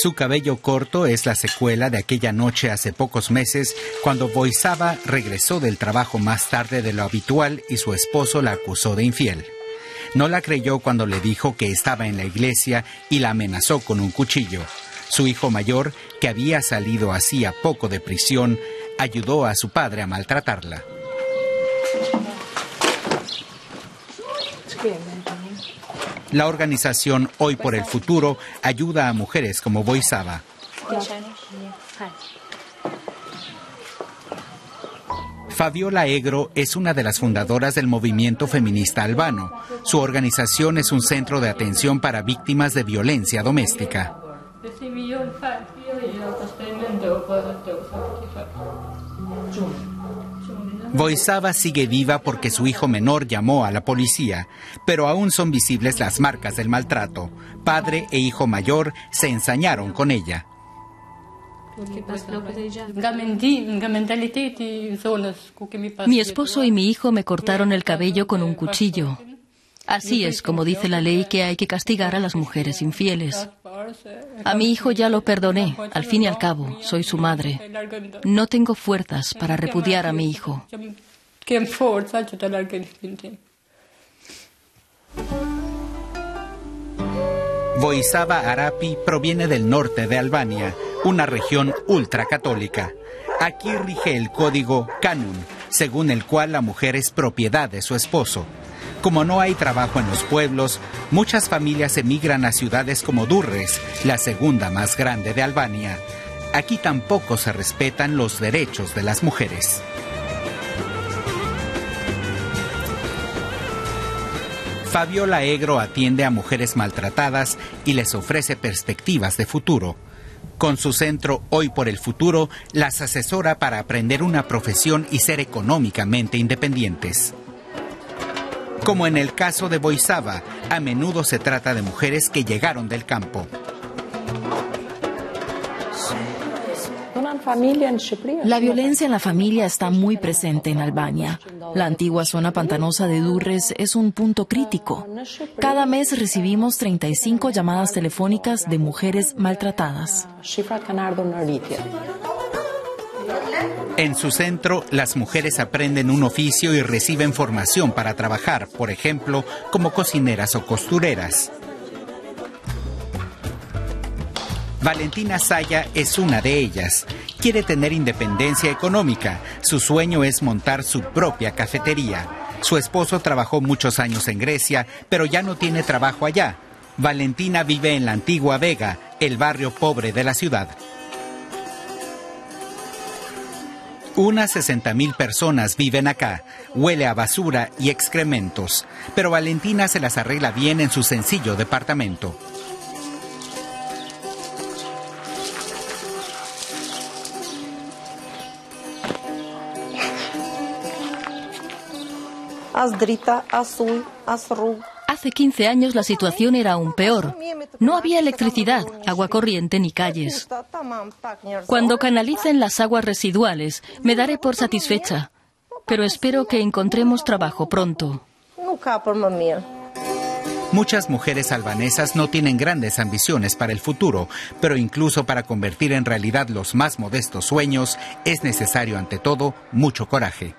Su cabello corto es la secuela de aquella noche hace pocos meses cuando Boisaba regresó del trabajo más tarde de lo habitual y su esposo la acusó de infiel. No la creyó cuando le dijo que estaba en la iglesia y la amenazó con un cuchillo. Su hijo mayor, que había salido hacía poco de prisión, ayudó a su padre a maltratarla. La organización Hoy por el Futuro ayuda a mujeres como Boisaba. Fabiola Egro es una de las fundadoras del movimiento feminista albano. Su organización es un centro de atención para víctimas de violencia doméstica. Boisaba sigue viva porque su hijo menor llamó a la policía, pero aún son visibles las marcas del maltrato. Padre e hijo mayor se ensañaron con ella. Mi esposo y mi hijo me cortaron el cabello con un cuchillo. Así es como dice la ley que hay que castigar a las mujeres infieles. A mi hijo ya lo perdoné, al fin y al cabo, soy su madre. No tengo fuerzas para repudiar a mi hijo. Boisaba Arapi proviene del norte de Albania, una región ultracatólica. Aquí rige el código Canun, según el cual la mujer es propiedad de su esposo. Como no hay trabajo en los pueblos, muchas familias emigran a ciudades como Durres, la segunda más grande de Albania. Aquí tampoco se respetan los derechos de las mujeres. Fabiola Egro atiende a mujeres maltratadas y les ofrece perspectivas de futuro. Con su centro Hoy por el Futuro, las asesora para aprender una profesión y ser económicamente independientes. Como en el caso de Boisaba, a menudo se trata de mujeres que llegaron del campo. La violencia en la familia está muy presente en Albania. La antigua zona pantanosa de Durres es un punto crítico. Cada mes recibimos 35 llamadas telefónicas de mujeres maltratadas. En su centro, las mujeres aprenden un oficio y reciben formación para trabajar, por ejemplo, como cocineras o costureras. Valentina Saya es una de ellas. Quiere tener independencia económica. Su sueño es montar su propia cafetería. Su esposo trabajó muchos años en Grecia, pero ya no tiene trabajo allá. Valentina vive en la antigua Vega, el barrio pobre de la ciudad. Unas 60.000 personas viven acá. Huele a basura y excrementos. Pero Valentina se las arregla bien en su sencillo departamento. Hace 15 años la situación era aún peor. No había electricidad, agua corriente ni calles. Cuando canalicen las aguas residuales, me daré por satisfecha. Pero espero que encontremos trabajo pronto. Muchas mujeres albanesas no tienen grandes ambiciones para el futuro, pero incluso para convertir en realidad los más modestos sueños es necesario ante todo mucho coraje.